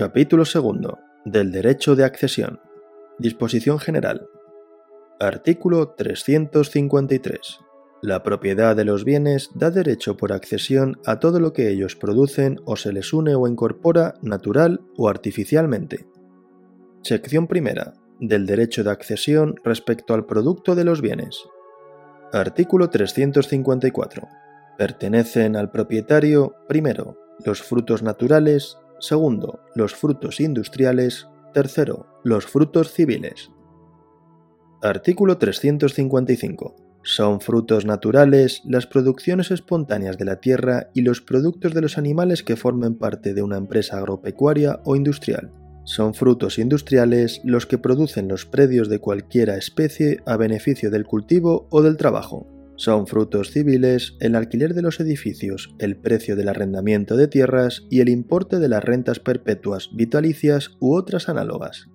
Capítulo segundo del Derecho de Accesión. Disposición General. Artículo 353. La propiedad de los bienes da derecho por accesión a todo lo que ellos producen o se les une o incorpora natural o artificialmente. Sección primera. Del derecho de accesión respecto al producto de los bienes. Artículo 354. Pertenecen al propietario, primero, los frutos naturales, segundo, los frutos industriales, tercero, los frutos civiles. Artículo 355. Son frutos naturales las producciones espontáneas de la tierra y los productos de los animales que formen parte de una empresa agropecuaria o industrial. Son frutos industriales los que producen los predios de cualquiera especie a beneficio del cultivo o del trabajo. Son frutos civiles el alquiler de los edificios, el precio del arrendamiento de tierras y el importe de las rentas perpetuas, vitalicias u otras análogas.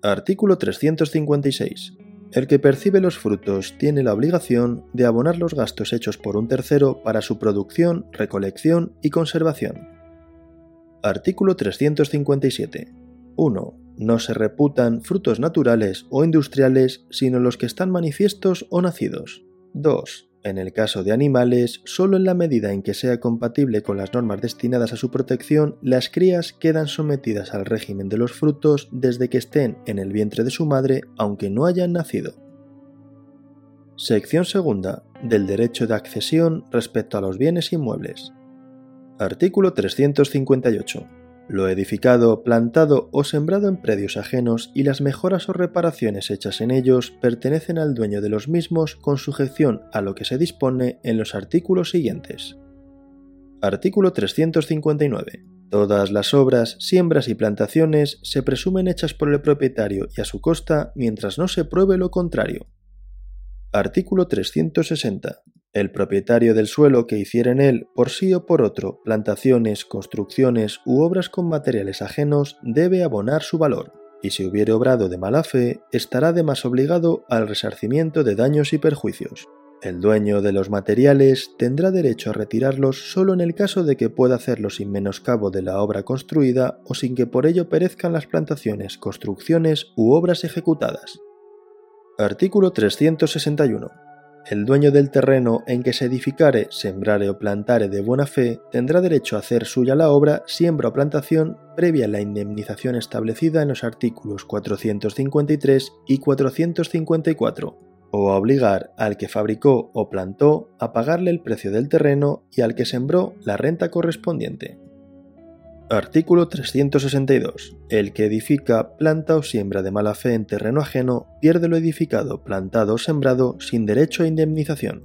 Artículo 356. El que percibe los frutos tiene la obligación de abonar los gastos hechos por un tercero para su producción, recolección y conservación. Artículo 357. 1. No se reputan frutos naturales o industriales sino los que están manifiestos o nacidos. 2. En el caso de animales, solo en la medida en que sea compatible con las normas destinadas a su protección, las crías quedan sometidas al régimen de los frutos desde que estén en el vientre de su madre, aunque no hayan nacido. Sección segunda. Del derecho de accesión respecto a los bienes inmuebles. Artículo 358 lo edificado, plantado o sembrado en predios ajenos y las mejoras o reparaciones hechas en ellos pertenecen al dueño de los mismos con sujeción a lo que se dispone en los artículos siguientes. Artículo 359. Todas las obras, siembras y plantaciones se presumen hechas por el propietario y a su costa mientras no se pruebe lo contrario. Artículo 360. El propietario del suelo que hiciera en él, por sí o por otro, plantaciones, construcciones u obras con materiales ajenos, debe abonar su valor, y si hubiere obrado de mala fe, estará de más obligado al resarcimiento de daños y perjuicios. El dueño de los materiales tendrá derecho a retirarlos solo en el caso de que pueda hacerlo sin menoscabo de la obra construida o sin que por ello perezcan las plantaciones, construcciones u obras ejecutadas. Artículo 361. El dueño del terreno en que se edificare, sembrare o plantare de buena fe tendrá derecho a hacer suya la obra, siembra o plantación, previa la indemnización establecida en los artículos 453 y 454, o a obligar al que fabricó o plantó a pagarle el precio del terreno y al que sembró la renta correspondiente. Artículo 362. El que edifica, planta o siembra de mala fe en terreno ajeno pierde lo edificado, plantado o sembrado sin derecho a indemnización.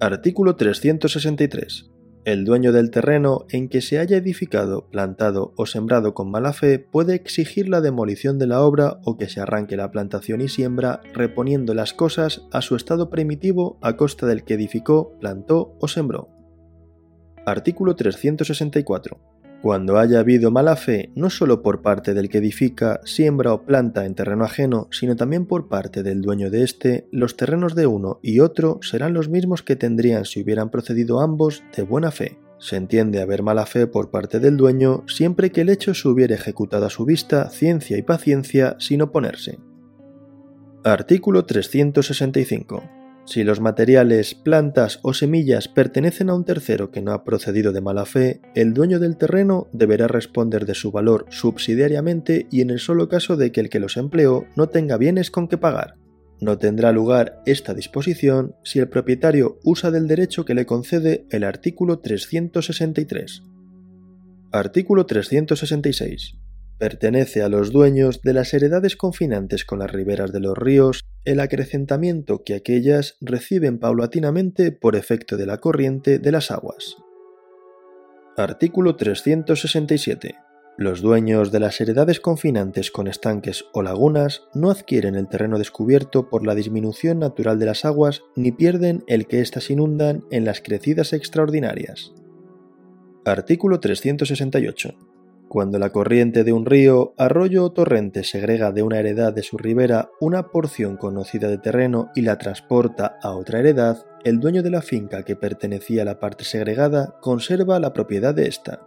Artículo 363. El dueño del terreno en que se haya edificado, plantado o sembrado con mala fe puede exigir la demolición de la obra o que se arranque la plantación y siembra reponiendo las cosas a su estado primitivo a costa del que edificó, plantó o sembró. Artículo 364 cuando haya habido mala fe no solo por parte del que edifica, siembra o planta en terreno ajeno, sino también por parte del dueño de éste, los terrenos de uno y otro serán los mismos que tendrían si hubieran procedido ambos de buena fe. Se entiende haber mala fe por parte del dueño siempre que el hecho se hubiera ejecutado a su vista, ciencia y paciencia sin oponerse. Artículo 365. Si los materiales, plantas o semillas pertenecen a un tercero que no ha procedido de mala fe, el dueño del terreno deberá responder de su valor subsidiariamente y en el solo caso de que el que los empleó no tenga bienes con que pagar. No tendrá lugar esta disposición si el propietario usa del derecho que le concede el artículo 363. Artículo 366. Pertenece a los dueños de las heredades confinantes con las riberas de los ríos el acrecentamiento que aquellas reciben paulatinamente por efecto de la corriente de las aguas. Artículo 367. Los dueños de las heredades confinantes con estanques o lagunas no adquieren el terreno descubierto por la disminución natural de las aguas ni pierden el que éstas inundan en las crecidas extraordinarias. Artículo 368 cuando la corriente de un río, arroyo o torrente segrega de una heredad de su ribera una porción conocida de terreno y la transporta a otra heredad, el dueño de la finca que pertenecía a la parte segregada conserva la propiedad de ésta.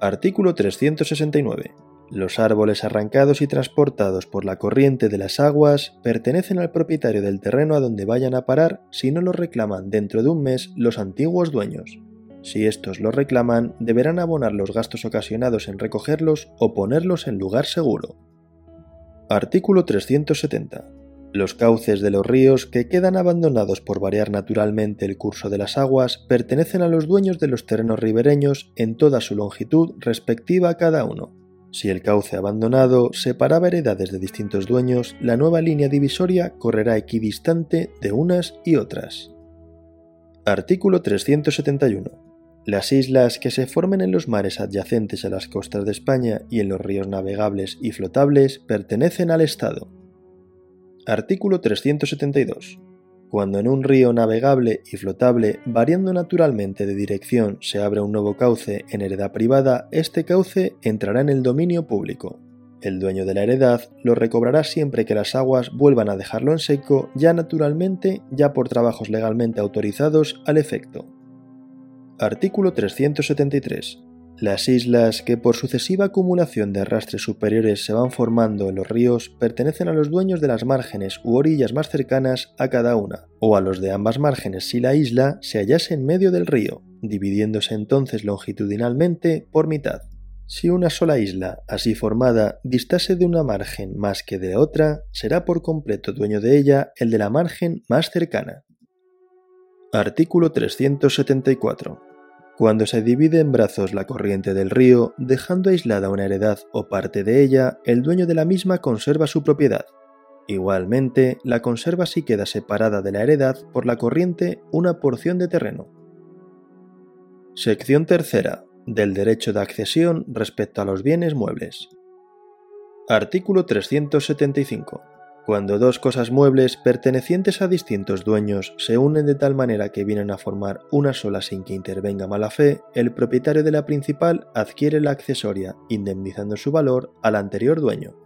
Artículo 369. Los árboles arrancados y transportados por la corriente de las aguas pertenecen al propietario del terreno a donde vayan a parar si no los reclaman dentro de un mes los antiguos dueños. Si estos los reclaman, deberán abonar los gastos ocasionados en recogerlos o ponerlos en lugar seguro. Artículo 370. Los cauces de los ríos que quedan abandonados por variar naturalmente el curso de las aguas pertenecen a los dueños de los terrenos ribereños en toda su longitud respectiva a cada uno. Si el cauce abandonado separaba heredades de distintos dueños, la nueva línea divisoria correrá equidistante de unas y otras. Artículo 371. Las islas que se formen en los mares adyacentes a las costas de España y en los ríos navegables y flotables pertenecen al Estado. Artículo 372. Cuando en un río navegable y flotable, variando naturalmente de dirección, se abre un nuevo cauce en heredad privada, este cauce entrará en el dominio público. El dueño de la heredad lo recobrará siempre que las aguas vuelvan a dejarlo en seco, ya naturalmente, ya por trabajos legalmente autorizados al efecto. Artículo 373. Las islas que por sucesiva acumulación de arrastres superiores se van formando en los ríos pertenecen a los dueños de las márgenes u orillas más cercanas a cada una, o a los de ambas márgenes si la isla se hallase en medio del río, dividiéndose entonces longitudinalmente por mitad. Si una sola isla, así formada, distase de una margen más que de otra, será por completo dueño de ella el de la margen más cercana. Artículo 374. Cuando se divide en brazos la corriente del río, dejando aislada una heredad o parte de ella, el dueño de la misma conserva su propiedad. Igualmente, la conserva si queda separada de la heredad por la corriente una porción de terreno. Sección tercera. Del derecho de accesión respecto a los bienes muebles. Artículo 375. Cuando dos cosas muebles pertenecientes a distintos dueños se unen de tal manera que vienen a formar una sola sin que intervenga mala fe, el propietario de la principal adquiere la accesoria, indemnizando su valor al anterior dueño.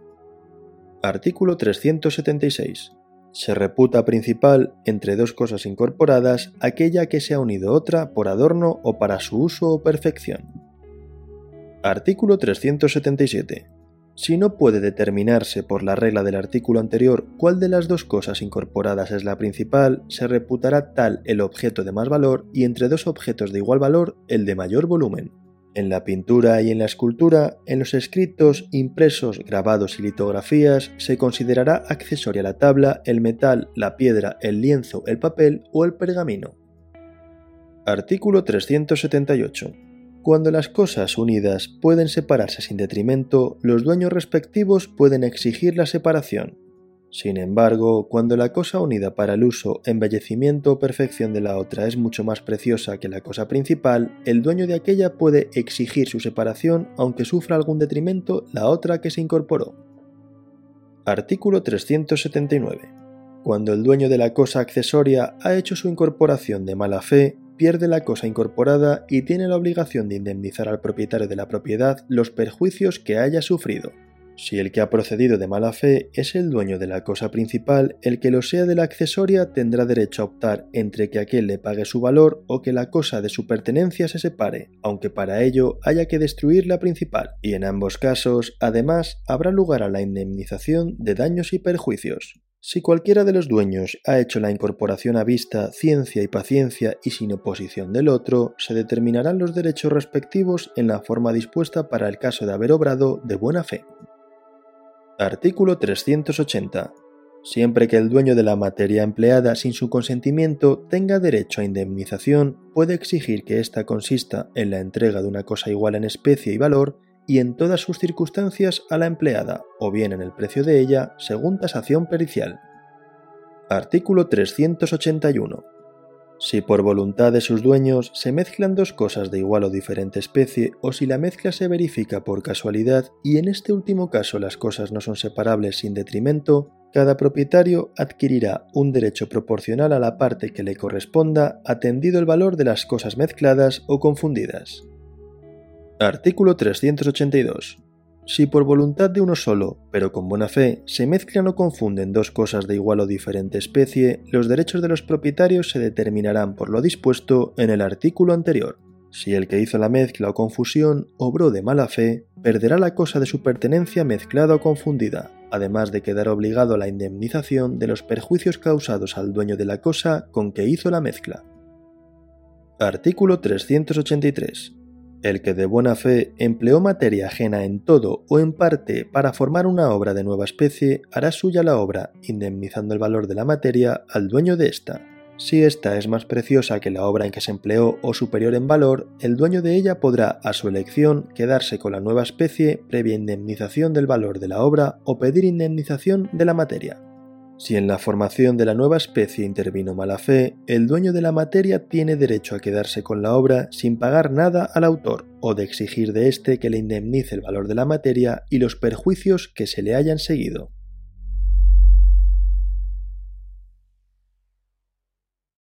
Artículo 376. Se reputa principal entre dos cosas incorporadas aquella que se ha unido otra por adorno o para su uso o perfección. Artículo 377 si no puede determinarse por la regla del artículo anterior cuál de las dos cosas incorporadas es la principal, se reputará tal el objeto de más valor y entre dos objetos de igual valor el de mayor volumen. En la pintura y en la escultura, en los escritos, impresos, grabados y litografías, se considerará accesoria la tabla, el metal, la piedra, el lienzo, el papel o el pergamino. Artículo 378. Cuando las cosas unidas pueden separarse sin detrimento, los dueños respectivos pueden exigir la separación. Sin embargo, cuando la cosa unida para el uso, embellecimiento o perfección de la otra es mucho más preciosa que la cosa principal, el dueño de aquella puede exigir su separación aunque sufra algún detrimento la otra que se incorporó. Artículo 379. Cuando el dueño de la cosa accesoria ha hecho su incorporación de mala fe, pierde la cosa incorporada y tiene la obligación de indemnizar al propietario de la propiedad los perjuicios que haya sufrido. Si el que ha procedido de mala fe es el dueño de la cosa principal, el que lo sea de la accesoria tendrá derecho a optar entre que aquel le pague su valor o que la cosa de su pertenencia se separe, aunque para ello haya que destruir la principal, y en ambos casos, además, habrá lugar a la indemnización de daños y perjuicios. Si cualquiera de los dueños ha hecho la incorporación a vista, ciencia y paciencia y sin oposición del otro, se determinarán los derechos respectivos en la forma dispuesta para el caso de haber obrado de buena fe. Artículo 380. Siempre que el dueño de la materia empleada sin su consentimiento tenga derecho a indemnización, puede exigir que ésta consista en la entrega de una cosa igual en especie y valor y en todas sus circunstancias a la empleada, o bien en el precio de ella, según tasación pericial. Artículo 381. Si por voluntad de sus dueños se mezclan dos cosas de igual o diferente especie, o si la mezcla se verifica por casualidad y en este último caso las cosas no son separables sin detrimento, cada propietario adquirirá un derecho proporcional a la parte que le corresponda atendido el valor de las cosas mezcladas o confundidas. Artículo 382. Si por voluntad de uno solo, pero con buena fe, se mezclan o confunden dos cosas de igual o diferente especie, los derechos de los propietarios se determinarán por lo dispuesto en el artículo anterior. Si el que hizo la mezcla o confusión obró de mala fe, perderá la cosa de su pertenencia mezclada o confundida, además de quedar obligado a la indemnización de los perjuicios causados al dueño de la cosa con que hizo la mezcla. Artículo 383. El que de buena fe empleó materia ajena en todo o en parte para formar una obra de nueva especie, hará suya la obra, indemnizando el valor de la materia al dueño de ésta. Si ésta es más preciosa que la obra en que se empleó o superior en valor, el dueño de ella podrá, a su elección, quedarse con la nueva especie previa indemnización del valor de la obra o pedir indemnización de la materia. Si en la formación de la nueva especie intervino mala fe, el dueño de la materia tiene derecho a quedarse con la obra sin pagar nada al autor o de exigir de éste que le indemnice el valor de la materia y los perjuicios que se le hayan seguido.